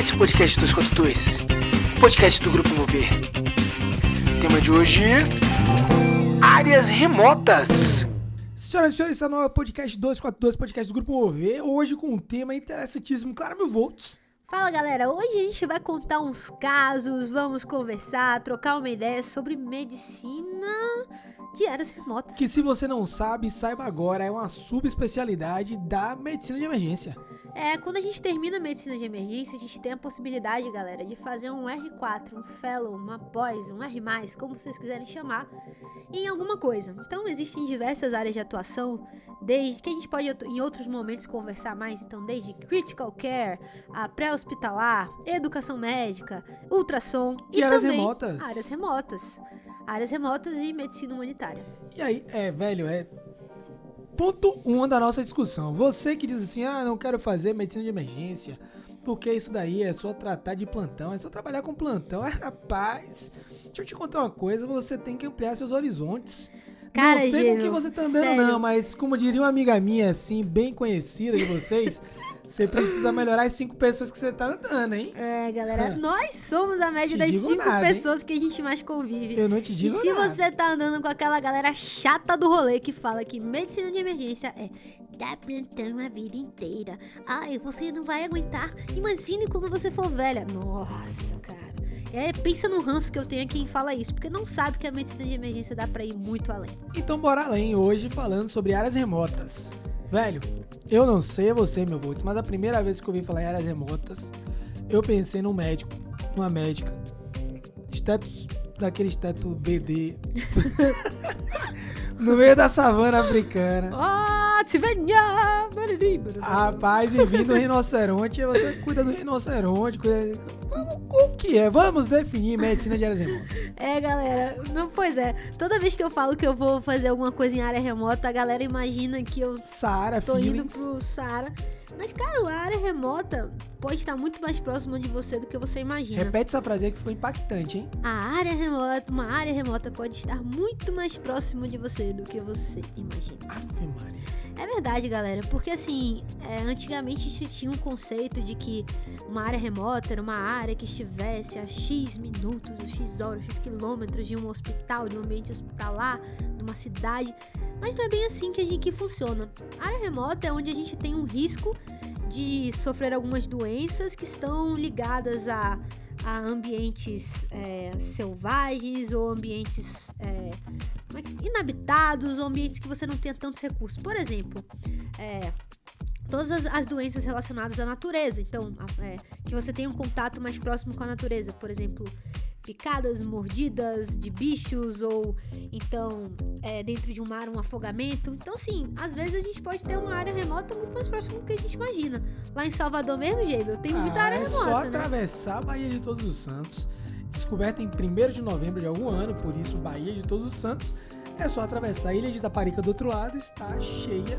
esse podcast dos Cotutus, podcast do Grupo Mover. Tema de hoje: áreas remotas. Senhoras e senhores, esse é o novo podcast 242, podcast do Grupo Mover. Hoje com um tema interessantíssimo, claro, mil volts. Fala galera, hoje a gente vai contar uns casos, vamos conversar, trocar uma ideia sobre medicina de áreas remotas. Que se você não sabe, saiba agora, é uma subespecialidade da medicina de emergência. É, quando a gente termina a medicina de emergência, a gente tem a possibilidade, galera, de fazer um R4, um Fellow, uma pós, um R+, como vocês quiserem chamar, em alguma coisa. Então, existem diversas áreas de atuação, desde que a gente pode em outros momentos conversar mais, então desde critical care, a pré-hospitalar, educação médica, ultrassom E e, áreas remotas. áreas remotas. Áreas remotas e medicina humanitária. E aí, é, velho, é. Ponto um da nossa discussão. Você que diz assim, ah, não quero fazer medicina de emergência, porque isso daí é só tratar de plantão, é só trabalhar com plantão. Ah, rapaz, deixa eu te contar uma coisa, você tem que ampliar seus horizontes. Cara, não sei com que você tá andando, sério. não, mas como diria uma amiga minha, assim, bem conhecida de vocês, você precisa melhorar as cinco pessoas que você tá andando, hein? É, galera, nós somos a média das cinco nada, hein? pessoas que a gente mais convive. Eu não te E digo se nada. você tá andando com aquela galera chata do rolê que fala que medicina de emergência é dar plantão a vida inteira. Ai, você não vai aguentar. Imagine quando você for velha. Nossa, cara. É, pensa no ranço que eu tenho quem fala isso, porque não sabe que a medicina de emergência dá pra ir muito além. Então bora além hoje falando sobre áreas remotas. Velho, eu não sei você, meu Volts, mas a primeira vez que eu ouvi falar em áreas remotas, eu pensei num médico, numa médica. Esteto, daquele esteto BD. no meio da savana africana. Ah! Rapaz, e vindo rinoceronte, você cuida do rinoceronte, cuida... O que é? Vamos definir medicina de áreas remotas. É, galera, não, pois é. Toda vez que eu falo que eu vou fazer alguma coisa em área remota, a galera imagina que eu Saara, tô indo feelings. pro Saara. Mas, cara, a área remota pode estar muito mais próxima de você do que você imagina. Repete essa frase aí que foi impactante, hein? A área remota, uma área remota pode estar muito mais próximo de você do que você imagina. Ave Maria. É verdade, galera, porque assim, é, antigamente se tinha um conceito de que uma área remota era uma área que estivesse a X minutos, a X horas, X quilômetros de um hospital, de um ambiente hospitalar, de uma cidade. Mas não é bem assim que a gente que funciona. A área remota é onde a gente tem um risco de sofrer algumas doenças que estão ligadas a, a ambientes é, selvagens ou ambientes é, é inabitados ou ambientes que você não tenha tantos recursos. Por exemplo, é, todas as, as doenças relacionadas à natureza. Então, a- é, que você tenha um contato mais próximo com a natureza. Por exemplo, picadas, mordidas de bichos ou então é, dentro de um mar um afogamento. Então, sim, às vezes a gente pode ter uma área remota muito mais próxima do que a gente imagina. Lá em Salvador mesmo, Gêmeo, tem muita Ah, área é remota, só né? atravessar a Baía de Todos os Santos, descoberta em 1 de novembro de algum ano, por isso Baía de Todos os Santos. É só atravessar a Ilha de Itaparica do outro lado, está cheia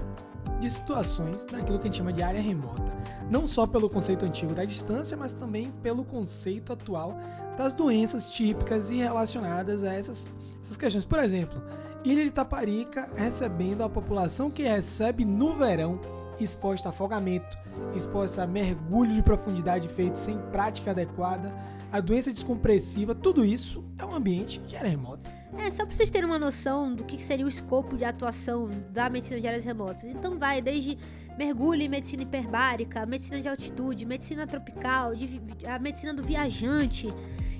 de situações daquilo que a gente chama de área remota. Não só pelo conceito antigo da distância, mas também pelo conceito atual das doenças típicas e relacionadas a essas, essas questões. Por exemplo, Ilha de Itaparica recebendo a população que recebe no verão exposta a afogamento, exposta a mergulho de profundidade feito sem prática adequada, a doença descompressiva, tudo isso é um ambiente de área remota. É, só pra vocês terem uma noção do que seria o escopo de atuação da medicina de áreas remotas. Então vai desde mergulho em medicina hiperbárica, medicina de altitude, medicina tropical, de a medicina do viajante,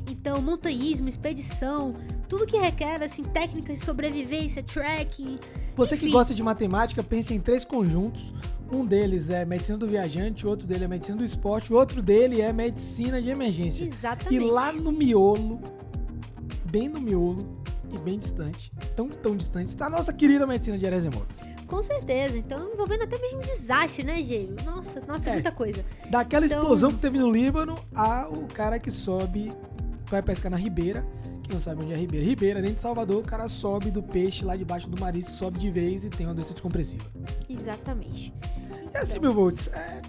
então montanhismo, expedição, tudo que requer assim técnicas de sobrevivência, trekking. Você que Enfim. gosta de matemática, pense em três conjuntos. Um deles é medicina do viajante, o outro dele é medicina do esporte, o outro dele é medicina de emergência. Exatamente. E lá no miolo, bem no miolo e bem distante, tão tão distante, está a nossa querida medicina de áreas remotas. Com certeza. Então envolvendo até mesmo desastre, né, Gêmeo? Nossa, nossa, É. muita coisa. Daquela Então- explosão que teve no Líbano, a o cara que sobe, vai pescar na Ribeira. Quem não sabe onde é Ribeira? Ribeira, dentro de Salvador, o cara sobe do peixe lá debaixo do marisco, sobe de vez e tem uma doença descompressiva. Exatamente. E assim, meu Volts, é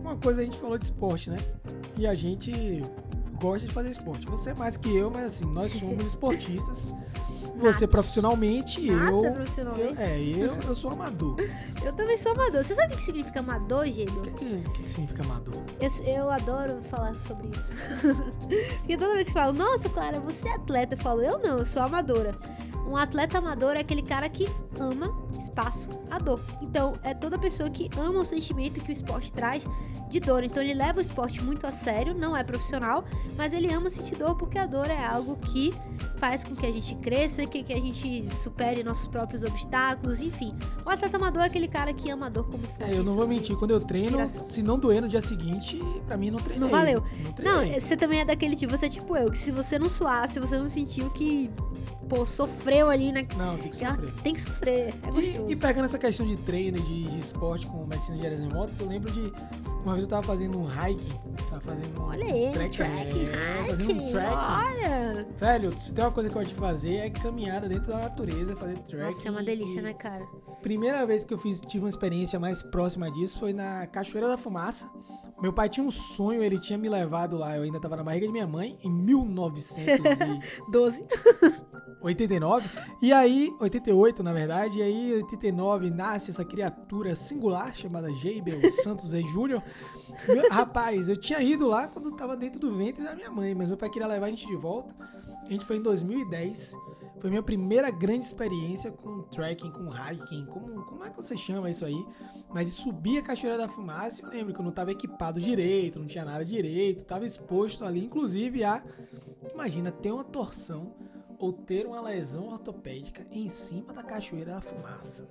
uma coisa a gente falou de esporte, né? E a gente gosta de fazer esporte. Você é mais que eu, mas assim, nós somos esportistas. Você profissionalmente, Nada eu. profissionalmente. eu- é, eu, eu sou amador. Eu também sou amador. Você sabe o que significa amador, Gêmeo? O que, que que significa amador? Eu, eu adoro falar sobre isso. Porque toda vez que falo, nossa, Clara, você é atleta, eu falo, eu não, eu sou amadora. Um atleta amador é aquele cara que ama espaço, a dor. Então, é toda pessoa que ama o sentimento que o esporte traz de dor. Então, ele leva o esporte muito a sério, não é profissional, mas ele ama sentir dor porque a dor é algo que faz com que a gente cresça, que, que a gente supere nossos próprios obstáculos, enfim. O atleta amador é aquele cara que ama a dor como fonte É, eu não vou mentir, quando eu treino, inspiração. se não doer no dia seguinte, pra mim não treinei. Não valeu. Não, Não, você também é daquele tipo, você é tipo eu, que se você não suar, se você não sentiu que, pô, sofreu ali na. Não, tem que sofrer. tem que sofrer, é gostoso. E, e pegando essa questão de treino de, de esporte com medicina de áreas remotas, eu lembro de uma vez eu tava fazendo um hiking, tava fazendo um Olha ele, trek, trekking, é, fazendo um trekking. olha. Velho, se tem uma coisa que eu gosto de fazer é caminhada dentro da natureza, fazer trekking. Nossa, é uma delícia, e né, cara? Primeira vez que eu fiz, tive uma experiência mais próxima disso foi na Cachoeira da Fumaça. Meu pai tinha um sonho, ele tinha me levado lá, eu ainda tava na barriga de minha mãe, em 1989. 12. E aí, 88 na verdade, e aí 89 nasce essa criatura singular chamada Jaibel Santos e Júnior. Rapaz, eu tinha ido lá quando tava dentro do ventre da minha mãe, mas meu pai queria levar a gente de volta. A gente foi em 2010. Foi minha primeira grande experiência com trekking, com hiking, como, como é que você chama isso aí? Mas de subir a Cachoeira da Fumaça, eu lembro que eu não tava equipado direito, não tinha nada direito, tava exposto ali, inclusive a. Imagina ter uma torção ou ter uma lesão ortopédica em cima da Cachoeira da Fumaça.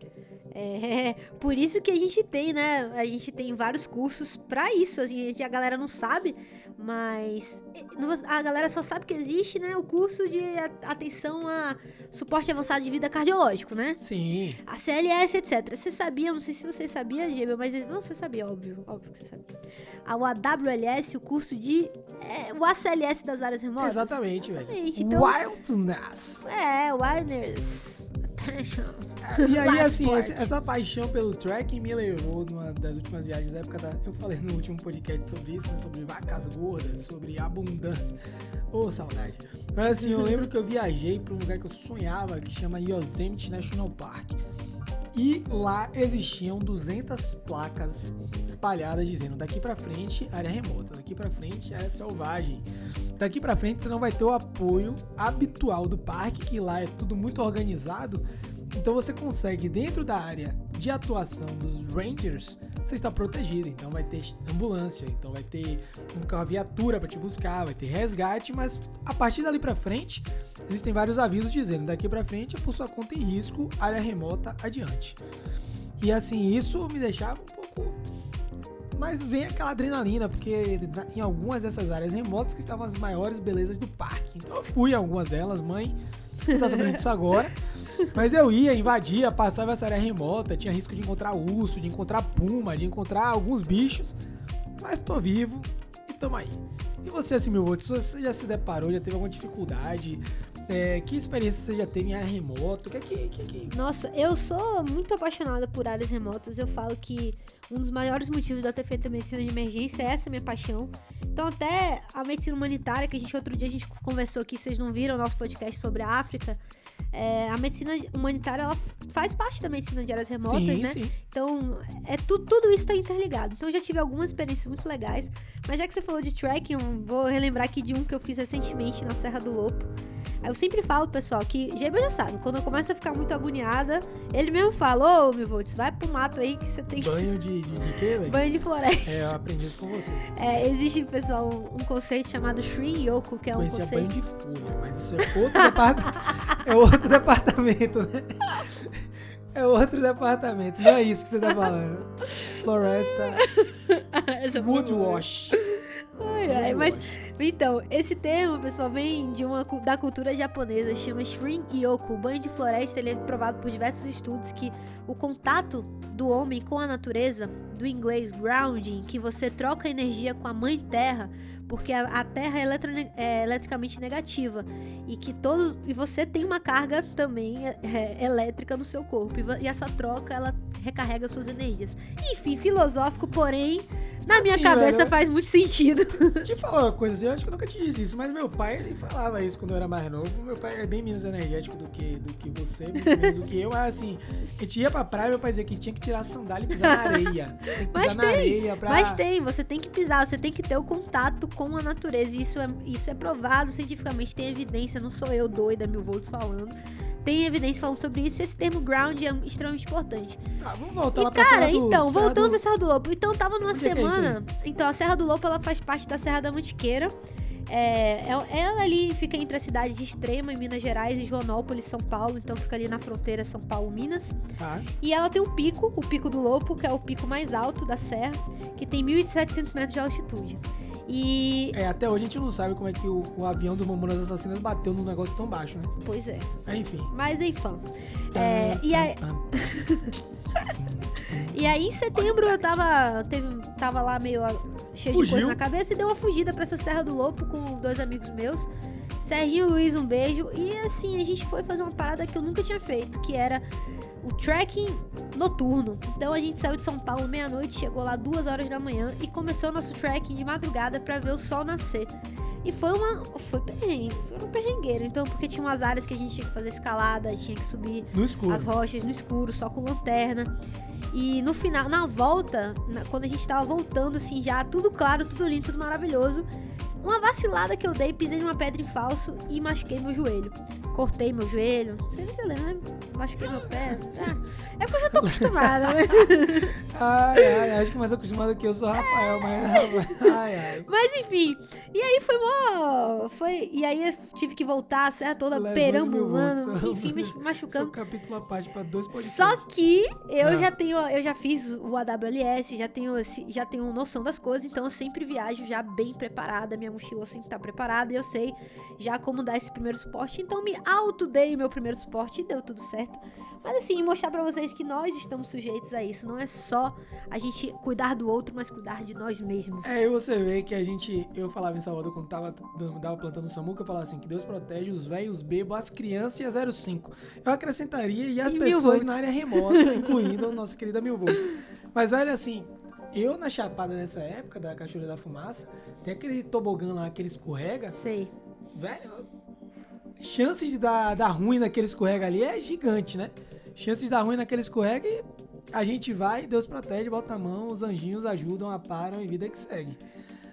É, por isso que a gente tem, né? A gente tem vários cursos pra isso. Assim, a, gente- a galera não sabe, mas a galera só sabe que existe, né? O curso de atenção a suporte avançado de vida cardiológico, né? Sim, A CLS, etc. Você sabia, não sei se você sabia, Gêmeo, mas não, você sabia, óbvio, óbvio que você sabia. A AWLS, o curso de. É, o ACLS das áreas remotas. exatamente, velho. Exatamente, então- Wildness. É, Wilderness. Attention. E aí, assim, essa, essa paixão pelo trekking me levou numa das últimas viagens da época da. Eu falei no último podcast sobre isso, né? Sobre vacas gordas, sobre abundância. Ô, saudade. Mas assim, eu lembro que eu viajei pra um lugar que eu sonhava, que chama Yosemite National Park. E lá existiam 200 placas espalhadas dizendo daqui pra frente área remota, daqui pra frente área selvagem. Daqui pra frente você não vai ter o apoio habitual do parque, que lá é tudo muito organizado. Então você consegue dentro da área de atuação dos rangers, você está protegido. Então vai ter ambulância, então vai ter uma viatura para te buscar, vai ter resgate, mas a partir dali pra frente existem vários avisos dizendo daqui pra frente é por sua conta em risco, área remota adiante. E assim, isso me deixava um pouco mas vem aquela adrenalina, porque em algumas dessas áreas remotas que estavam as maiores belezas do parque. Então eu fui em algumas delas, mãe. Você tá sabendo disso agora. Mas eu ia, invadia, passava essa área remota, tinha risco de encontrar urso, de encontrar puma, de encontrar alguns bichos. Mas tô vivo e tamo aí. E você, assim, meu voto, você já se deparou, já teve alguma dificuldade? É, que experiência você já teve em área remota? O que é que, é que- Nossa, eu sou muito apaixonada por áreas remotas. Eu falo que um dos maiores motivos eu ter feito a medicina de emergência é essa minha paixão. Então, até a medicina humanitária, que a gente outro dia a gente conversou aqui, vocês não viram o nosso podcast sobre a África. É, a medicina humanitária ela faz parte da medicina de áreas remotas, Sim, né? sim. Então, é tu- tudo isso tá interligado. Então, eu já tive algumas experiências muito legais. Mas já que você falou de trekking, vou relembrar aqui de um que eu fiz recentemente na Serra do Lopo. Eu sempre falo, pessoal, que Gêmeo já sabe, quando eu começo a ficar muito agoniada, ele mesmo fala, ô, Mivolts, vai pro mato aí que você tem Banho de, de, de quê, velho? banho de floresta. É, eu aprendi isso com você. É, existe, pessoal, um, um conceito chamado Shin Yoku, que é um Conhecia banho conceito... de folha, mas isso é outro departamento. é outro departamento, né? É outro departamento. Não é isso que você tá falando. Floresta. Woodwash. Ai, ai, mas então, esse termo, pessoal, vem de uma da cultura japonesa, chama Shrin Yoku. O banho de floresta ele é provado por diversos estudos que o contato do homem com a natureza, do inglês grounding, que você troca energia com a mãe terra, porque a, a terra é, eletrone- é eletricamente negativa e que todos e você tem uma carga também é, é, elétrica no seu corpo e, e essa troca ela recarrega suas energias. Enfim, filosófico, porém, na minha cabeça velho, faz muito sentido. Te falar uma coisa assim, eu acho que eu nunca te disse isso, mas meu pai, ele falava isso quando eu era mais novo. Meu pai é bem menos energético do que, do que você, menos do que eu, mas assim, a gente ia pra praia, meu pai dizia que tinha que tirar a sandália e pisar na areia. Tem Mas tem, areia pra... Mas tem, você tem que pisar, você tem que ter o contato com a natureza. E Isso é, isso é provado cientificamente, tem evidência, não sou eu doida, mil volts falando. Tem evidência falando sobre isso e esse termo ground é extremamente importante. Tá, vamos voltar E lá pra cara, Serra do- então, Serra voltando do- pra Serra do Lobo. Então, tava numa Onde é é semana. então, a Serra do Lobo ela faz parte da Serra da Mantiqueira. É, ela- ela ali fica entre as cidades de Extrema, em Minas Gerais, e Joanópolis, São Paulo. Então, fica ali na fronteira São Paulo-Minas. Tá. E ela tem um pico, o Pico do Lopo, que é o pico mais alto da serra, que tem 1.700 metros de altitude. E. É, até hoje a gente não sabe como é que o, o avião do Mamonas Assassinas bateu num negócio tão baixo, né? Pois é. Mas, enfim. Mas enfim. É, e, aí, e aí, em setembro, eu tava, teve, tava lá meio ah, cheio de Fugiu. coisa na cabeça e dei uma fugida pra essa Serra do Lopo com dois amigos meus. Serginho e Luiz, um beijo. E assim, a gente foi fazer uma parada que eu nunca tinha feito, que era o trekking noturno. Então a gente saiu de São Paulo meia-noite, chegou lá duas horas da manhã e começou nosso trekking de madrugada pra ver o sol nascer. E foi uma. Foi perrengue, foi um perrengueiro. Então, porque tinha umas áreas que a gente tinha que fazer escalada, tinha que subir as rochas no escuro, só com lanterna. E no final, na volta, na- quando a gente tava voltando, assim, já tudo claro, tudo lindo, tudo maravilhoso. Uma vacilada que eu dei, pisei numa pedra em falso e machuquei meu joelho. Cortei meu joelho, não sei se você lembra, né? Machuquei meu pé. Ah, é porque eu já tô acostumada, né? Ai, ai, acho que mais acostumado que eu sou Rafael, mas. Ai, ai. Mas enfim, e aí foi mó. Foi, e aí eu tive que voltar a serra toda perambulando, enfim, me machucando. um capítulo à parte pra dois podcasts. Só que eu Ah. já tenho, eu já fiz o AWS, já tenho, esse- já tenho noção das coisas, então eu sempre viajo já bem preparada, minha mochila sempre tá preparada e eu sei já como dar esse primeiro suporte, então me auto-dei o meu primeiro suporte e deu tudo certo. Mas assim, mostrar pra vocês que nós estamos sujeitos a isso, não é só a gente cuidar do outro, mas cuidar de nós mesmos. É, e você vê que a gente. Eu falava em Salvador quando tava, tava plantando o Samuca, eu falava assim: que Deus protege os velhos, bebos, as crianças e a 05. Eu acrescentaria e as E pessoas na área remota, incluindo a nossa querida Mil Volts. Mas, velho, assim, eu na Chapada nessa época da Cachoeira da Fumaça, tem aquele tobogã lá que ele escorrega, Sei. velho. Chance de dar, dar ruim naquele escorrega ali é gigante, né? Chance de dar ruim naquele escorrega e a gente vai, Deus protege, bota a mão, os anjinhos ajudam, aparam e vida que segue.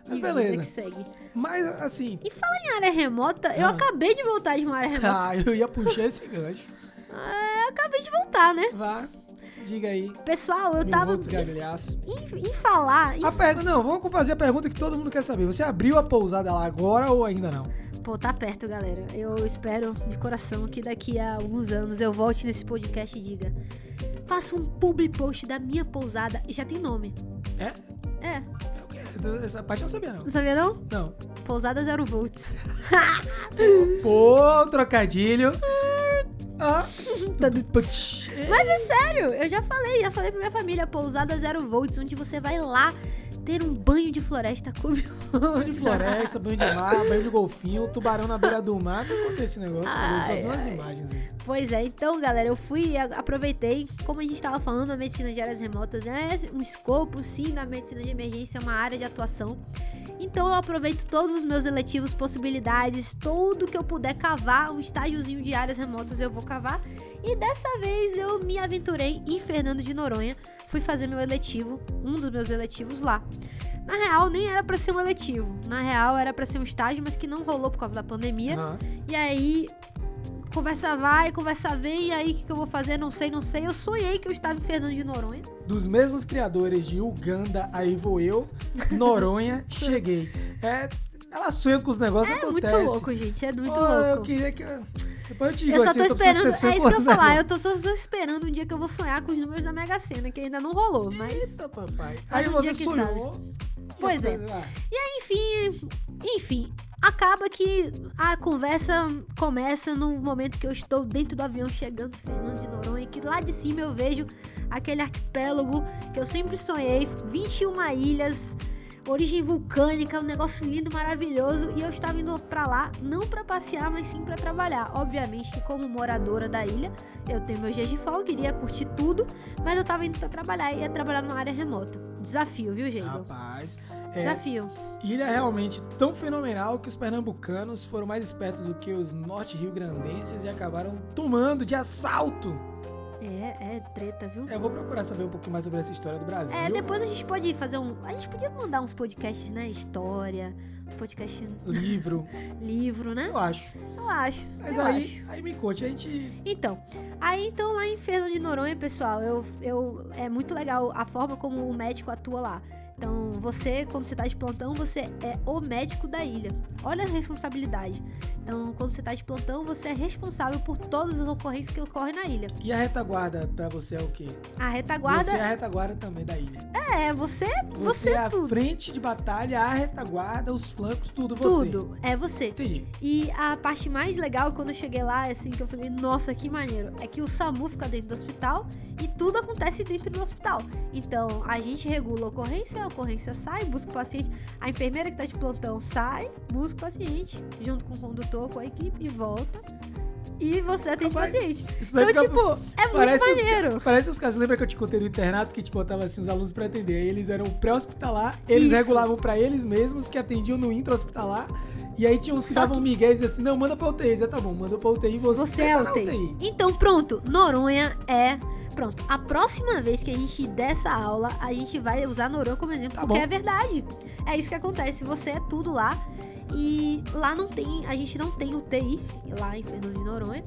Mas E vida beleza. que segue. Mas assim, E falar em área remota, eu Ah. acabei de voltar de uma área remota. ah, eu ia puxar esse gancho. É, eu acabei de voltar, né? Vá, diga aí. Pessoal, eu tava. Em, em falar. em- A pergunta, não, vamos fazer a pergunta que todo mundo quer saber. Você abriu a pousada lá agora ou ainda não? Pô, tá perto, galera. Eu espero de coração que daqui a alguns anos eu volte nesse podcast e diga: faça um public post da minha pousada. E já tem nome. É? É, É? Essa parte eu não sabia, não. não sabia não? Não. Pousada zero volts. Pô, trocadilho. Ah. Mas é sério, eu já falei, já falei pra minha família: pousada zero volts, onde você vai lá ter um banho de floresta com Banho de floresta, banho de mar, banho de golfinho, tubarão na beira do mar. Conta esse negócio, cara. Eu só Ai, ai. imagens aí. Pois é, então galera, eu fui e aproveitei, como a gente estava falando, a medicina de áreas remotas é um escopo, sim, na medicina de emergência, é uma área de atuação. Então eu aproveito todos os meus eletivos, possibilidades, tudo que eu puder cavar, um estágiozinho de áreas remotas eu vou cavar. E dessa vez eu me aventurei em Fernando de Noronha, fui fazer meu eletivo, um dos meus eletivos lá. Na real, nem era pra ser um eletivo. Na real, era pra ser um estágio, mas que não rolou por causa da pandemia. Aham. E aí, conversa vai, conversa vem, e aí o que, que eu vou fazer? Não sei, não sei. Eu sonhei que eu estava em Fernando de Noronha. Dos mesmos criadores de Uganda, aí vou eu, Noronha, cheguei. É, ela sonha com os negócios, É muito acontece. louco, gente. É muito Eu louco. queria que. Depois eu te digo Eu só assim, tô eu precisando esperando, é isso que eu falar. Eu tô só, só esperando um dia que eu vou sonhar com os números da Mega Sena, que ainda não rolou, mas. Eita, papai. Mas Aí um você dia que sonhou. Pois é. Ah, Enfim, enfim, acaba que a conversa começa no momento que eu estou dentro do avião chegando Fernando de Noronha, que lá de cima eu vejo aquele arquipélago que eu sempre sonhei, 21 ilhas, origem vulcânica, um negócio lindo, maravilhoso. E eu estava indo pra lá, não pra passear, mas sim pra trabalhar. Obviamente que, como moradora da ilha, eu tenho meus dias de folga, iria curtir tudo, mas eu tava indo pra trabalhar e ia trabalhar numa área remota. Desafio, viu, gente? Rapaz. É, Desafio. ilha realmente tão fenomenal que os pernambucanos foram mais espertos do que os norte-rio-grandenses e acabaram tomando de assalto. É, é treta, viu? Eu vou procurar saber um pouquinho mais sobre essa história do Brasil. É, depois a gente pode fazer um. A gente podia mandar uns podcasts, né? História, podcast Livro, livro, né? eu acho. Eu acho. Mas eu aí, acho. aí me conte, a gente. Então, aí então lá em Fernando de Noronha, pessoal, eu, eu é muito legal a forma como o médico atua lá. Então, você, quando você tá de plantão, você é o médico da ilha. Olha a responsabilidade. Então, quando você tá de plantão, você é responsável por todas as ocorrências que ocorrem na ilha. E a retaguarda pra você é o quê? A retaguarda Você é a retaguarda também da ilha. é você, Você, você, é a tudo. frente de batalha, a retaguarda, os flancos, tudo você. Tudo, é você. Entendi. E a parte mais legal quando eu cheguei lá, assim, que eu falei, nossa, que maneiro, é que o SAMU fica dentro do hospital e tudo acontece dentro do hospital. Então, a gente regula a ocorrência, a ocorrência sai, busca o paciente, a enfermeira que tá de plantão sai, busca o paciente, junto com o condutor, com a equipe, e volta. E você atende o Rapaz, paciente. Então, fica- tipo, é muito parece os, maneiro. ca- parece os casos. Lembra que eu te contei no internato que tipo, botava assim os alunos pra atender? Aí eles eram pré-hospitalar, eles Isso. regulavam pra eles mesmos que atendiam no intra-hospitalar. E aí tinha uns que Só davam que- migué e diziam assim: não, manda pra UTI. Eu, tá bom, manda pra UTI você. Você é tá o na TI. Então, pronto, Noronha é. Pronto, a próxima vez que a gente der essa aula, a gente vai usar Noronha como exemplo, Tá porque bom. é verdade. É isso que acontece, você é tudo lá. E lá não tem, a gente não tem UTI, lá em Fernando de Noronha.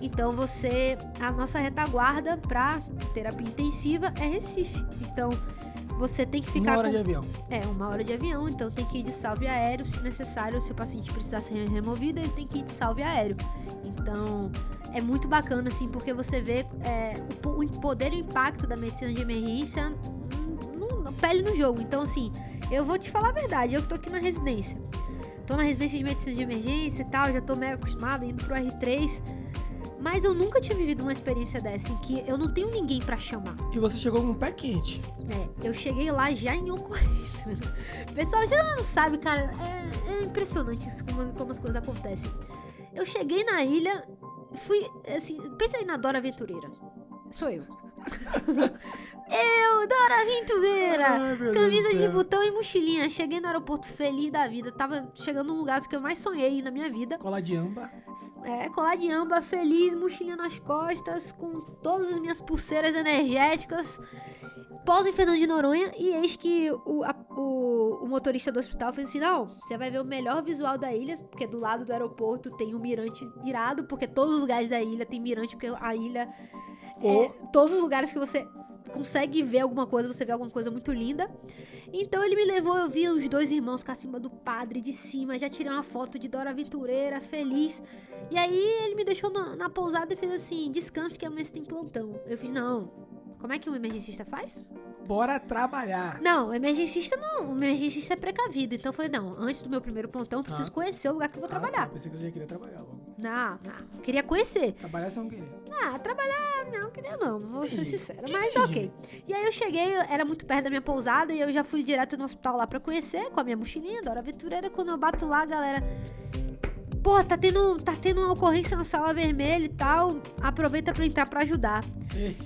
Então você, a nossa retaguarda pra terapia intensiva é Recife. Então você tem que ficar Uma hora com de avião. é, uma hora de avião, então tem que ir de salve aéreo, se necessário, se o paciente precisar ser removido, ele tem que ir de salve aéreo. Então, é muito bacana, assim, porque você vê é, o, o poder e o impacto da medicina de emergência no, no- pele no jogo. Então, assim, eu vou te falar a verdade, eu que tô aqui na residência. Tô na residência de medicina de emergência e tal, já tô mega acostumada, indo pro R3. Mas eu nunca tinha vivido uma experiência dessa, em que eu não tenho ninguém pra chamar. E você chegou com o pé quente. É, eu cheguei lá já em ocorrência. O pessoal já não sabe, cara. É, é impressionante como, como as coisas acontecem. Eu cheguei na ilha, fui, assim, pensa aí na Dora Aventureira. Sou eu. Eu, Dora Aventureira! Ai, Camisa de botão e mochilinha. Cheguei no aeroporto feliz da vida. Tava chegando num lugar que eu mais sonhei na minha vida. Cola de amba. É, colar de amba, feliz, mochilinha nas costas, com todas as minhas pulseiras energéticas. Pousa em Fernando de Noronha e eis que o, a- o, o motorista do hospital fez assim: não, você vai ver o melhor visual da ilha, porque do lado do aeroporto tem um mirante irado, porque todos os lugares da ilha tem mirante, porque a ilha. É, todos os lugares que você consegue ver alguma coisa, você vê alguma coisa muito linda. Então ele me levou, eu vi os dois irmãos com a cima do padre de cima, já tirei uma foto de Dora Aventureira, feliz. E aí ele me deixou na, na pousada e fez assim: descanse que amanhã você tem plantão. Eu fiz, não. Como é que um emergencista faz? Bora trabalhar. Não, o emergencista não. O emergencista é precavido. Então eu falei, não, antes do meu primeiro plantão, eu preciso Ah. conhecer o lugar que eu vou Ah, tá, trabalhar. pensei que você já queria trabalhar logo. Não, não. Queria conhecer. Trabalhar você não queria. Ah, trabalhar, não, queria não, vou ser sincera. Mas ok. E aí eu cheguei, era muito perto da minha pousada e eu já fui direto no hospital lá pra conhecer, com a minha mochilinha, Dora Aventureira. Quando eu bato lá, a galera. Pô, tá tendo, tá tendo uma ocorrência na sala vermelha e tal. Aproveita pra entrar pra ajudar.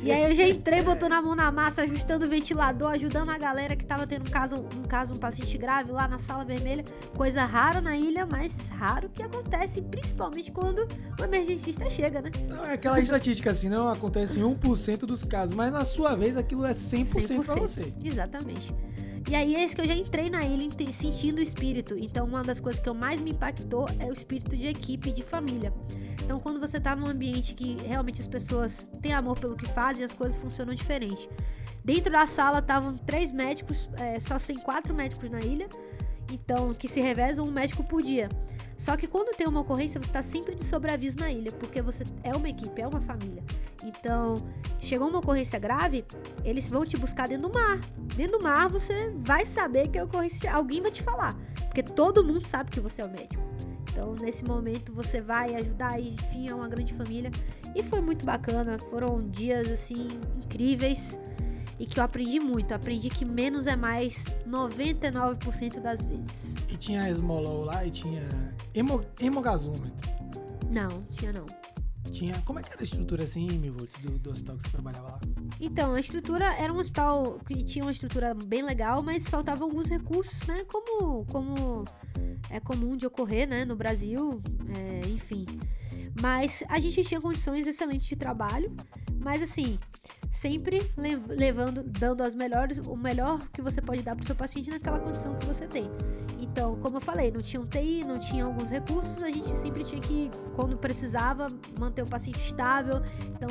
E aí eu já entrei botando a mão na massa, ajustando o ventilador, ajudando a galera que tava tendo um caso, um caso, um paciente grave lá na sala vermelha. Coisa rara na ilha, mas raro que acontece, principalmente quando o emergencista chega, né? Não, é aquela estatística assim, não acontece em 1% dos casos, mas na sua vez aquilo é 100%, pra você. Exatamente. E aí é isso que eu já entrei na ilha sentindo o espírito. Então uma das coisas que eu mais me impactou é o espírito de equipe e de família. Então quando você tá num ambiente que realmente as pessoas têm amor pelo que fazem, as coisas funcionam diferente. Dentro da sala estavam três médicos, é, só tem quatro médicos na ilha. Então, que se revezam um médico por dia. Só que quando tem uma ocorrência, você está sempre de sobreaviso na ilha, porque você é uma equipe, é uma família. Então, chegou uma ocorrência grave, eles vão te buscar dentro do mar. Dentro do mar, você vai saber que a ocorrência. Alguém vai te falar. Porque todo mundo sabe que você é o médico. Então, nesse momento, você vai ajudar, e, enfim, é uma grande família. E foi muito bacana. Foram dias, assim, incríveis. E que eu aprendi muito. Aprendi que menos é mais 99% das vezes. E tinha esmolol lá e tinha hemo, hemogazômetro. Não, tinha não. Tinha. Como é que era a estrutura assim, Mivolts, do, do hospital que você trabalhava lá? Então, a estrutura era um hospital que tinha uma estrutura bem legal, mas faltavam alguns recursos, né? Como, como é comum de ocorrer, né? No Brasil, é, enfim. Mas a gente tinha condições excelentes de trabalho, mas assim, sempre lev- levando, dando as melhores, o melhor que você pode dar pro seu paciente naquela condição que você tem. Então, como eu falei, não tinha um TI, não tinha alguns recursos, a gente sempre tinha que, quando precisava, manter o paciente estável, então,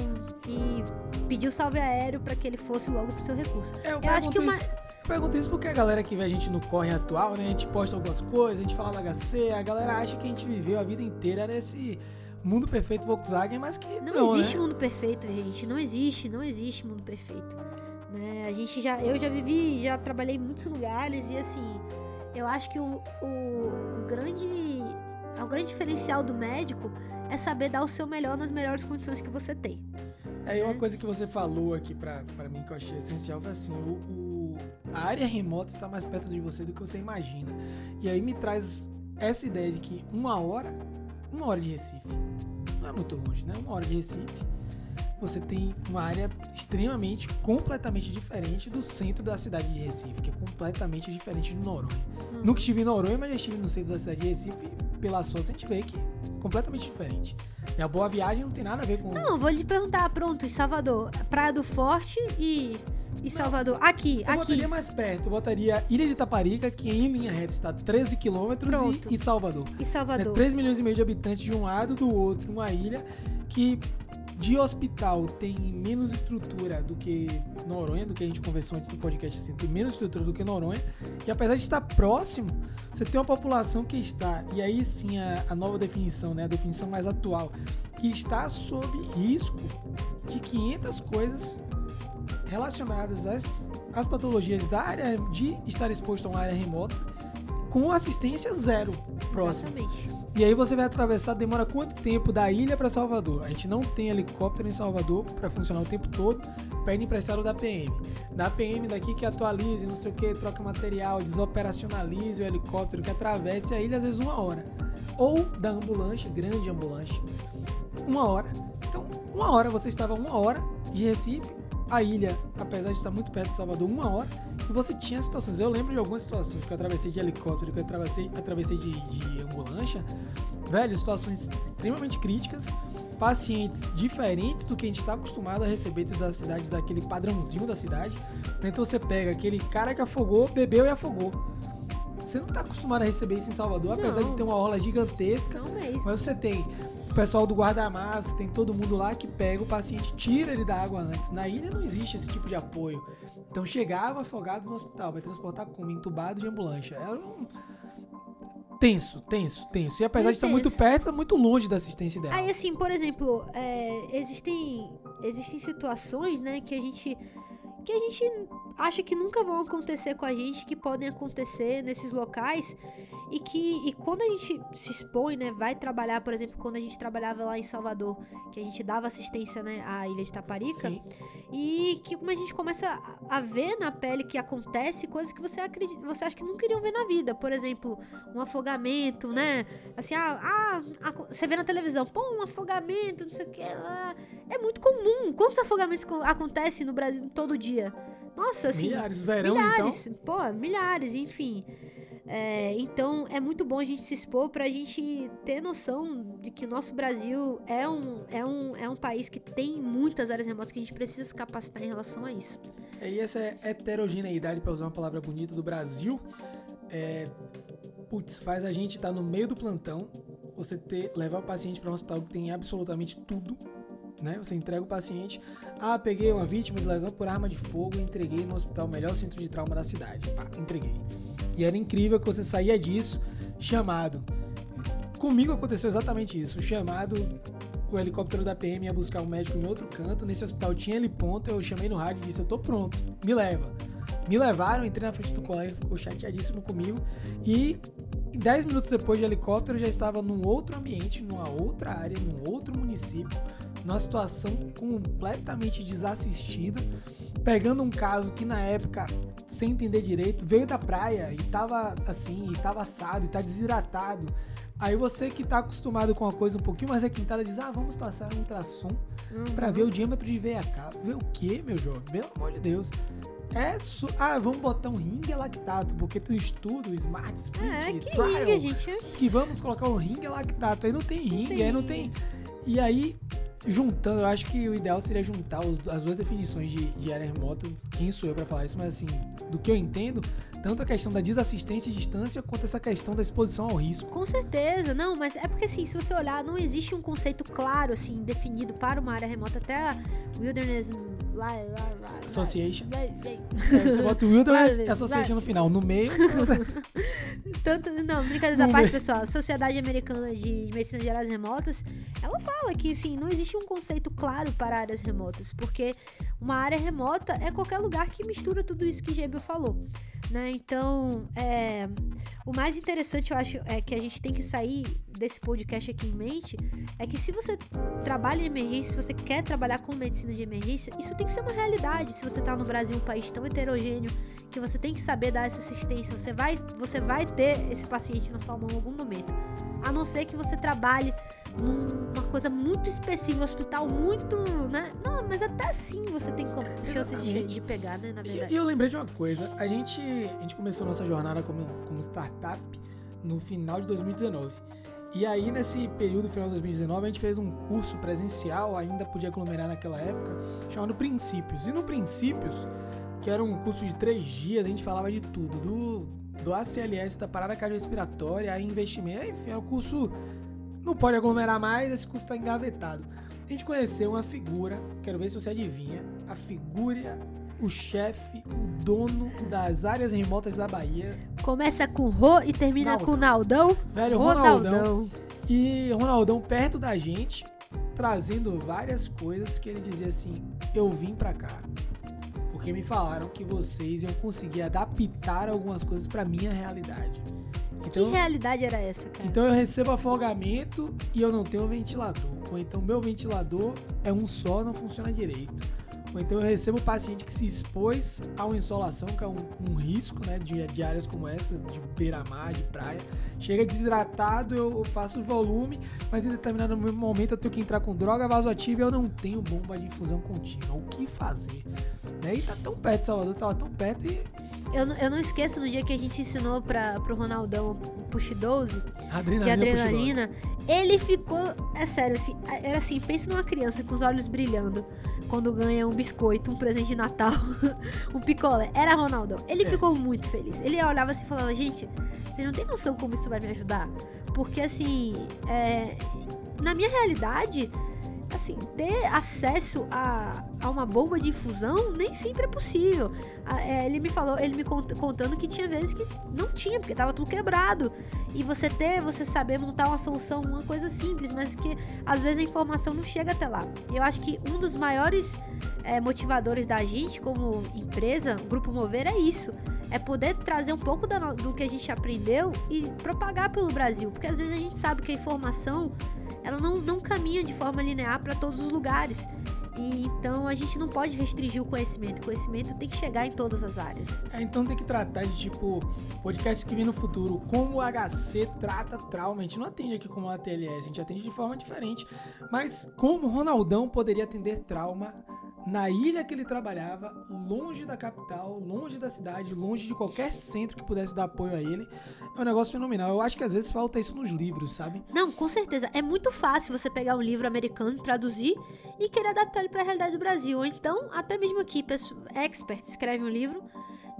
e pedir o salve aéreo para que ele fosse logo pro seu recurso. É, Eu acho que uma. isso, eu pergunto isso porque a galera que vê a gente no corre atual, né? A gente posta algumas coisas, a gente fala da HC, a galera acha que a gente viveu a vida inteira nesse mundo perfeito Volkswagen, mas que Não, não, existe né? mundo perfeito, gente. Não existe, não existe mundo perfeito. Né? A gente já, eu já vivi, já trabalhei em muitos lugares e assim, eu acho que o, o, o grande, o grande diferencial do médico é saber dar o seu melhor nas melhores condições que você tem. É, e uma coisa que você falou aqui pra, pra mim que eu achei essencial foi assim, o, o- a área remota está mais perto de você do que você imagina. E aí me traz essa ideia de que uma hora, uma hora de Recife, não é muito longe, né? Uma hora de Recife, você tem uma área extremamente, completamente diferente do centro da cidade de Recife, que é completamente diferente de Noronha. Uhum. Nunca estive em Noronha, mas já estive no centro da cidade de Recife e pelas fotos a gente vê que é completamente diferente. E a Boa Viagem não tem nada a ver com... Não, vou lhe perguntar, pronto, Salvador, Praia do Forte e, e Salvador. Aqui, Eu aqui. botaria mais perto, eu botaria Ilha de Itaparica, que em linha reta está 13 quilômetros, e, e Salvador. E Né, Salvador. 3 milhões e meio de habitantes de um lado, do outro, uma ilha que de hospital tem menos estrutura do que Noronha, do que a gente conversou antes do podcast, assim, tem menos estrutura do que Noronha. E apesar de estar próximo, você tem uma população que está, e aí sim a, a nova definição, né, a definição mais atual, que está sob risco de 500 coisas relacionadas às, às patologias da área de estar exposto a uma área remota com assistência zero próximo. Exatamente. E aí você vai atravessar, demora quanto tempo da ilha para Salvador? A gente não tem helicóptero em Salvador para funcionar o tempo todo, pede emprestado da PM. Da PM daqui que atualize, não sei o que, troca material, desoperacionalize o helicóptero que atravesse a ilha às vezes uma hora. Ou da ambulância, grande ambulância, uma hora. Então, uma hora, você estava uma hora de Recife, a ilha, apesar de estar muito perto de Salvador, uma hora, e você tinha situações. Eu lembro de algumas situações que eu atravessei de helicóptero, que eu atravessei, atravessei de, de ambulância, velho, situações extremamente críticas, pacientes diferentes do que a gente está acostumado a receber dentro da cidade, daquele padrãozinho da cidade. Então você pega aquele cara que afogou, bebeu e afogou. Você não está acostumado a receber isso em Salvador, apesar Não. de ter uma orla gigantesca. Não mesmo. Mas você tem o pessoal do guarda-mar, você tem todo mundo lá que pega o paciente, tira ele da água antes. Na ilha não existe esse tipo de apoio. Então chegava afogado no hospital, vai transportar como entubado de ambulância. Era um tenso, tenso, tenso. E apesar Bem de estar muito perto, tá muito longe da assistência ideal. Aí, assim, por exemplo, é, existem, existem situações, né, que a gente que a gente acha que nunca vão acontecer com a gente, que podem acontecer nesses locais e que e quando a gente se expõe, né, vai trabalhar, por exemplo, quando a gente trabalhava lá em Salvador, que a gente dava assistência, né, à Ilha de Taparica, Sim. e que como a gente começa a- ver na pele que acontece coisas que você acredita, você acha que nunca iriam ver na vida. Por exemplo, um afogamento, né? Assim, ah, ah, aco- você vê na televisão, pô, um afogamento, não sei o que lá. É muito comum. Quantos afogamentos co- acontecem no Brasil todo dia? Nossa, assim, milhares, verão milhares, então. pô, milhares, enfim. É, então é muito bom a gente se expor pra gente ter noção de que o nosso Brasil é um, é um, é um país que tem muitas áreas remotas que a gente precisa se capacitar em relação a isso. E essa heterogeneidade, para usar uma palavra bonita, do Brasil, é, putz, faz a gente estar no meio do plantão, você ter, levar o paciente para um hospital que tem absolutamente tudo, né? Você entrega o paciente, ah, peguei uma vítima de lesão por arma de fogo e entreguei no hospital, melhor centro de trauma da cidade. Pá, entreguei. E era incrível que você saía disso chamado. Comigo aconteceu exatamente isso. O chamado, o helicóptero da PM ia buscar um médico em outro canto. Nesse hospital tinha ele ponto. Eu chamei no rádio e disse: Eu tô pronto, me leva. Me levaram, entrei na frente do colega, ficou chateadíssimo comigo. E 10 minutos depois de helicóptero, já estava num outro ambiente, numa outra área, num outro município, numa situação completamente desassistida, pegando um caso que na época, sem entender direito, veio da praia e tava assim, e tava assado, e tá desidratado. Aí você que tá acostumado com uma coisa um pouquinho mais requintada diz: "Ah, vamos passar um ultrassom Uhum. pra ver o diâmetro de veia cava". Ver o quê, meu jovem? Pelo amor de Deus. É su... Ah, vamos botar um ringue lactato, porque tem um estudo, Smart Split, É, que trial, ringue, gente. que vamos colocar um ringue lactato. Aí não tem ringue, Tem aí não tem. E aí, juntando, eu acho que o ideal seria juntar os- as duas definições de, de área remota. Quem sou eu pra falar isso? Mas assim, do que eu entendo, tanto a questão da desassistência e distância, quanto essa questão da exposição ao risco. Com certeza, não, mas é porque assim, se você olhar, não existe um conceito claro, assim, definido para uma área remota, até a Wilderness Association. Aí você bota o Vai, e Association vai. no final. No meio, Tanto, não, brincadeira à Não parte, pessoal. A Sociedade Americana de Medicina de Áreas Remotas, ela fala que, assim, não existe um conceito claro para áreas remotas, porque uma área remota é qualquer lugar que mistura tudo isso que Gebel falou, né? Então, é, o mais interessante, eu acho, é que a gente tem que sair desse podcast aqui em mente, é que se você trabalha em emergência, se você quer trabalhar com medicina de emergência, isso tem que ser uma realidade. Se você tá no Brasil, um país tão heterogêneo, que você tem que saber dar essa assistência, você vai, você vai ter esse paciente na sua mão em algum momento. A não ser que você trabalhe numa coisa muito específica, um hospital muito, né? Não, mas até assim você tem chance de, de pegar, né, na verdade. e eu lembrei de uma coisa. A gente, a gente começou nossa jornada como, como startup no final de 2019. E aí, nesse período, final de 2019, a gente fez um curso presencial, ainda podia aglomerar naquela época, chamado Princípios. E no Princípios, que era um curso de três dias, a gente falava de tudo, do, do ACLS, da parada cardiorrespiratória, investimento, enfim, é um curso não pode aglomerar mais, esse curso está engavetado. A gente conheceu uma figura, quero ver se você adivinha, a figura, o chefe, o dono das áreas remotas da Bahia, Começa com Rô e termina Naldão. com Naldão. velho Ronaldão. Ronaldão. E Ronaldão perto da gente, trazendo várias coisas que ele dizia assim: Eu vim pra cá porque me falaram que vocês iam conseguir adaptar algumas coisas pra minha realidade. Que Então, realidade era essa, cara? então eu recebo afogamento e eu não tenho ventilador. Ou então meu ventilador é um só, não funciona direito. Ou então eu recebo paciente que se expôs a uma insolação, que é um, um risco né, de, de áreas como essas, de beira-mar, de praia. Chega desidratado, eu faço volume, mas em determinado momento eu tenho que entrar com droga vasoativa e eu não tenho bomba de infusão contínua. O que fazer? Né? E tá tão perto Salvador, tava tão perto e Eu, não- eu não esqueço no dia que a gente ensinou pra, pro Ronaldão o Push 12 a adrenalina. de adrenalina. Ele ficou. É sério, assim, era assim, pense numa criança com os olhos brilhando quando ganha um biscoito, um presente de Natal, um picolé. Era Ronaldão. Ele É. ficou muito feliz. Ele olhava assim e falava, gente, vocês não têm noção como isso vai me ajudar? Porque assim, é, na minha realidade, assim, ter acesso a, a uma bomba de infusão nem sempre é possível. É, ele me falou, ele me cont- contando que tinha vezes que não tinha, porque tava tudo quebrado. E você ter, você saber montar uma solução, uma coisa simples, mas que às vezes a informação não chega até lá. E eu acho que um dos maiores é, motivadores da gente como empresa, Grupo Mover, é isso. É poder trazer um pouco do que a gente aprendeu e propagar pelo Brasil. Porque às vezes a gente sabe que a informação ela não, não caminha de forma linear para todos os lugares. E então a gente não pode restringir o conhecimento. O conhecimento tem que chegar em todas as áreas. É, então tem que tratar de tipo podcast que vem no futuro, como o HC trata trauma. A gente não atende aqui como a TLS, a gente atende de forma diferente. Mas como Ronaldão poderia atender trauma na ilha que ele trabalhava, longe da capital, longe da cidade, longe de qualquer centro que pudesse dar apoio a ele, é um negócio fenomenal. Eu acho que às vezes falta isso nos livros, sabe? Não, com certeza. É muito fácil você pegar um livro americano, traduzir e querer adaptar ele para a realidade do Brasil. Ou então, até mesmo aqui, expert escreve um livro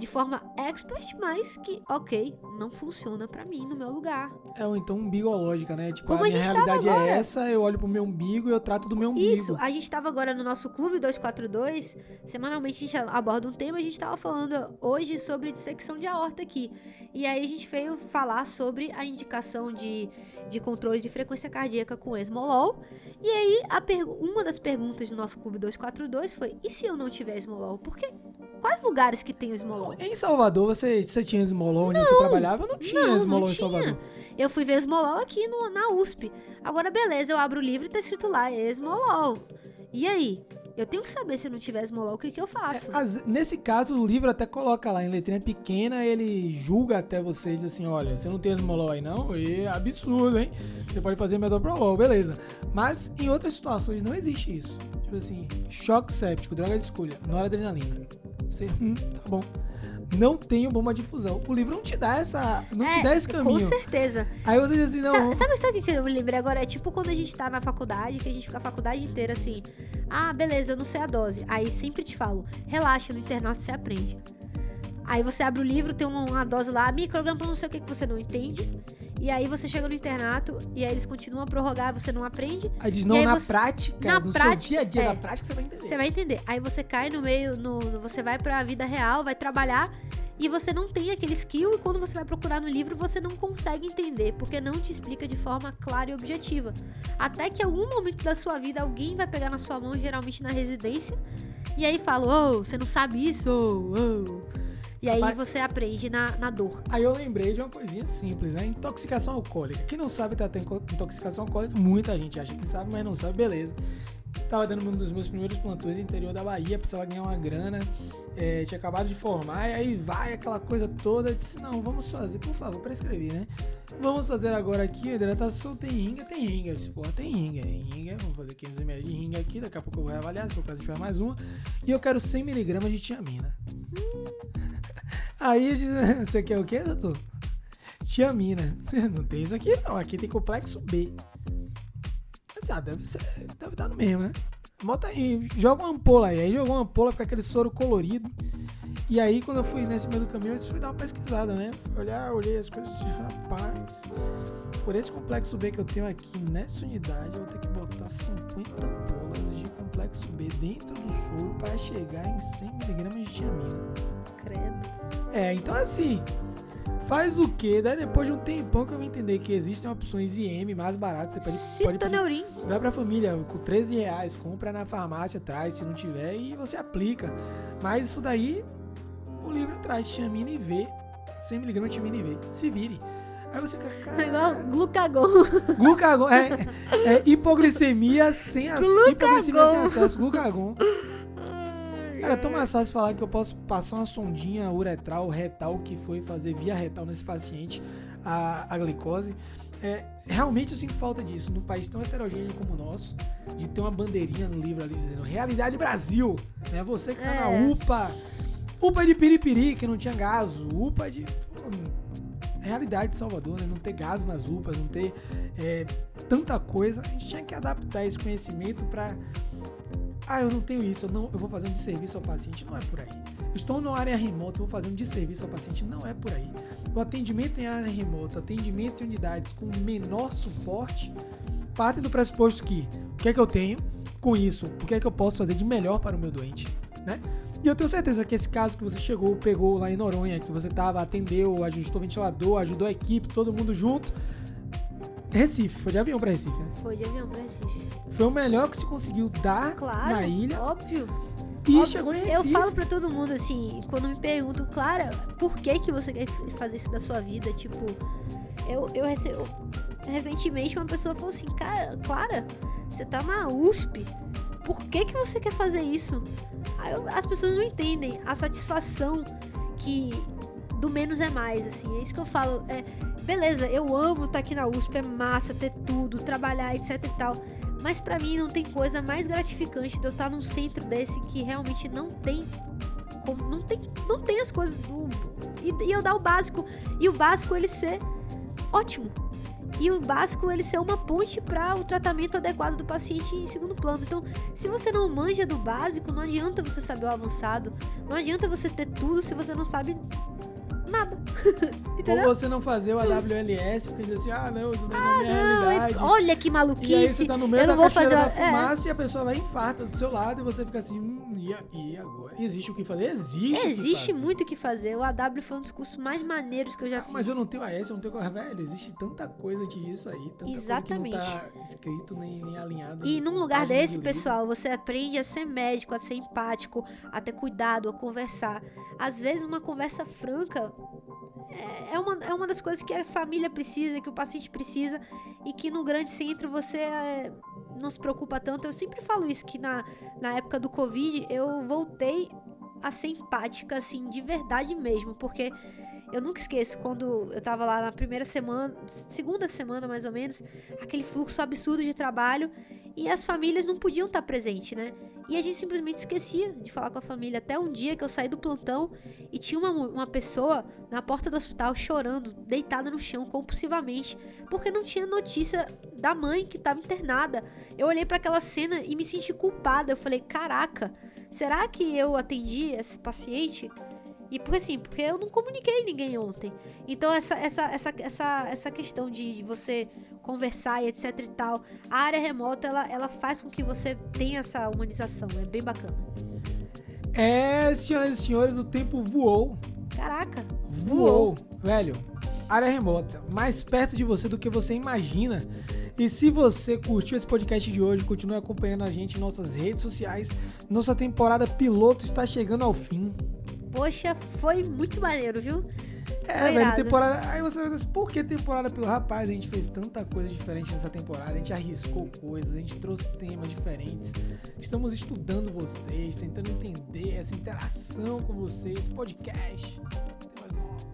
de forma expert, mas que, ok, não funciona para mim no meu lugar. É, ou então umbigológica, né? Tipo, Como a a minha gente tava realidade agora. é essa, eu olho pro meu umbigo e eu trato do meu umbigo. Isso, a gente estava agora no nosso Clube 242, semanalmente a gente aborda um tema, a gente estava falando hoje sobre dissecção de aorta aqui. E aí a gente veio falar sobre a indicação de, de controle de frequência cardíaca com esmolol. E aí a uma das perguntas do nosso Clube 242 foi: e se eu não tiver esmolol? Porque quais lugares que tem o Smolol? Em Salvador, você, você tinha Smolol onde você trabalhava? Não tinha não, Smolol não em. Salvador. Eu fui ver Smolol aqui no, na USP. Agora, beleza, eu abro o livro e tá escrito lá, Smolol. E aí? Eu tenho que saber se não tiver Smolol, o que, que eu faço? É, as- nesse caso, o livro até coloca lá em letrinha pequena, ele julga até você e diz assim, olha, você não tem Smolol aí não? E é absurdo, hein? Você pode fazer metoprolol, beleza. Mas em outras situações não existe isso. Tipo assim, choque séptico, droga de escolha, noradrenalina. Você, hum, tá bom. Não tenho bomba de fusão. O livro não te dá essa, não te dá esse com caminho. certeza. Aí você diz assim, não, Sa- Sabe, sabe o que eu me lembrei agora? É tipo quando a gente tá na faculdade, que a gente fica a faculdade inteira assim. Ah, beleza, eu não sei a dose. Aí sempre te falo, relaxa, no internato você aprende. Aí você abre o livro, tem uma, uma dose lá, micrograma pra não sei o que que você não entende. E aí você chega no internato e aí eles continuam a prorrogar, você não aprende. aí diz, não, aí na você- prática, na no prática, seu dia a dia é. da prática, você vai entender. Você vai entender. Aí você cai no meio, no, você vai pra vida real, vai trabalhar e você não tem aquele skill e quando você vai procurar no livro você não consegue entender, porque não te explica de forma clara e objetiva. Até que algum momento da sua vida alguém vai pegar na sua mão, geralmente na residência, e aí fala: "Ô, você não sabe isso?" ô, ô." E aí Mas- você aprende na, na dor. Aí eu lembrei de uma coisinha simples, né? Intoxicação alcoólica. Quem não sabe tá tendo intoxicação alcoólica, muita gente acha que sabe, mas não sabe, beleza. Tava dando um dos meus primeiros plantões no interior da Bahia, precisava ganhar uma grana, é, tinha acabado de formar, e aí vai aquela coisa toda. Eu disse, não, vamos fazer, por favor, prescrevi, né? Vamos fazer agora aqui a hidratação, tem ringa, tem ringa. Eu disse, porra, tem ringa, tem ringa, vamos fazer 500ml de ringa aqui, daqui a pouco eu vou reavaliar, se for caso, faz mais uma. E eu quero 100mg de tiamina. Aí eu disse, você quer o quê, doutor? Tiamina. Não tem isso aqui não, aqui tem complexo B. Ah, deve ser, deve estar no mesmo, né? Bota aí, joga uma ampola aí. Aí jogou uma ampola com aquele soro colorido. E aí, quando eu fui nesse meio do caminho, eu fui dar uma pesquisada, né? Fui olhar, olhei as coisas de rapaz. Por esse complexo B que eu tenho aqui nessa unidade, eu vou ter que botar 50 ampolas de complexo B dentro do soro para chegar em 100mg de tiamina. Credo. É, então assim, faz o quê? Daí depois de um tempão que eu vim entender que existem opções IM mais baratas, você pode, pode pedir, vai pra família com 13 reais, compra na farmácia, traz se não tiver e você aplica. Mas isso daí, o livro traz tiamina e V, 100mg de tiamina e V, se vire. Aí você fica, É igual cara, glucagon. glucagon, é, é hipoglicemia sem acesso, hipoglicemia sem acesso, glucagon. Cara, é tão mais fácil falar que eu posso passar uma sondinha uretral, retal, que foi fazer via retal nesse paciente a, a glicose. É, realmente eu sinto falta disso, num país tão heterogêneo como o nosso, de ter uma bandeirinha no livro ali dizendo Realidade Brasil, né? Você que tá É. na UPA, UPA de Piripiri, que não tinha gaso, UPA de... realidade de Salvador, né? Não ter gaso nas UPAs, não ter é, tanta coisa. A gente tinha que adaptar esse conhecimento para ah, eu não tenho isso, eu, não, eu vou fazer um desserviço ao paciente. Não é por aí. Eu estou numa área remota, eu vou fazer um desserviço ao paciente. Não é por aí. O atendimento em área remota, atendimento em unidades com menor suporte, parte do pressuposto que o que é que eu tenho com isso, o que é que eu posso fazer de melhor para o meu doente, né? E eu tenho certeza que esse caso que você chegou, pegou lá em Noronha, que você tava, atendeu, ajustou o ventilador, ajudou a equipe, todo mundo junto. Recife, foi de avião para Recife, né? Foi de avião pra Recife. Foi o melhor que se conseguiu dar Claro, na ilha óbvio. e Óbvio, chegou em Eu Recife. falo pra todo mundo assim, quando me perguntam, Clara, por que que você quer fazer isso da sua vida? Tipo, eu, eu recebo. Recentemente uma pessoa falou assim, cara, Clara, você tá na USP. Por que que você quer fazer isso? Aí eu- as pessoas não entendem a satisfação que do menos é mais, assim. É isso que eu falo. É, beleza, eu amo estar aqui na USP, é massa ter tudo, trabalhar, etc e tal. Mas pra mim não tem coisa mais gratificante de eu estar num centro desse que realmente não tem como- não tem não tem as coisas do e, e eu dar o básico e o básico ele ser ótimo. E o básico ele ser uma ponte para o tratamento adequado do paciente em segundo plano. Então, se você não manja do básico, não adianta você saber o avançado. Não adianta você ter tudo se você não sabe nada. Ou você não fazer o AWLS, porque diz assim, ah, não, isso não é minha Não, realidade. olha que E aí maluquice. você tá no meio eu da não vou cachoeira fazer da é. fumaça e a pessoa vai infarta do seu lado e você fica assim, E, e agora? Existe o que fazer? Existe. o que Existe muito o que fazer. O AW foi um dos cursos mais maneiros que eu já Ah, fiz. Mas eu não tenho AS, eu não tenho. Velho, existe tanta coisa disso aí. Tanta Exatamente. coisa que não tá escrito nem, nem alinhado. E num lugar desse, pessoal, você aprende a ser médico, a ser empático, a ter cuidado, a conversar. Às vezes, uma conversa franca é- é uma, é uma das coisas que a família precisa, que o paciente precisa, e que no grande centro você é, não se preocupa tanto. Eu sempre falo isso, que na, na época do Covid eu voltei a ser empática, assim, de verdade mesmo, porque eu nunca esqueço quando eu tava lá na primeira semana, segunda semana mais ou menos, aquele fluxo absurdo de trabalho e as famílias não podiam estar presentes, né? E a gente simplesmente esquecia de falar com a família. Até um dia que eu saí do plantão e tinha uma, uma pessoa na porta do hospital chorando, deitada no chão compulsivamente, porque não tinha notícia da mãe que estava internada. Eu olhei para aquela cena e me senti culpada. Eu falei: caraca, será que eu atendi esse paciente? E porque assim, porque eu não comuniquei ninguém ontem. Então essa essa essa essa, essa questão de você conversar e etc e tal, a área remota ela, ela faz com que você tenha essa humanização, é bem bacana. É, senhoras e senhores, o tempo voou. Caraca, Voou. Velho, área remota. Mais perto de você do que você imagina. E se você curtiu esse podcast de hoje, continue acompanhando a gente em nossas redes sociais. Nossa temporada piloto está chegando ao fim. Poxa, foi muito maneiro, viu? É, Foi velho, temporada. Aí você vai assim, por que temporada pelo rapaz? A gente fez tanta coisa diferente nessa temporada, a gente arriscou coisas, a gente trouxe temas diferentes. Estamos estudando vocês, tentando entender essa interação com vocês, podcast. Tem mais novo.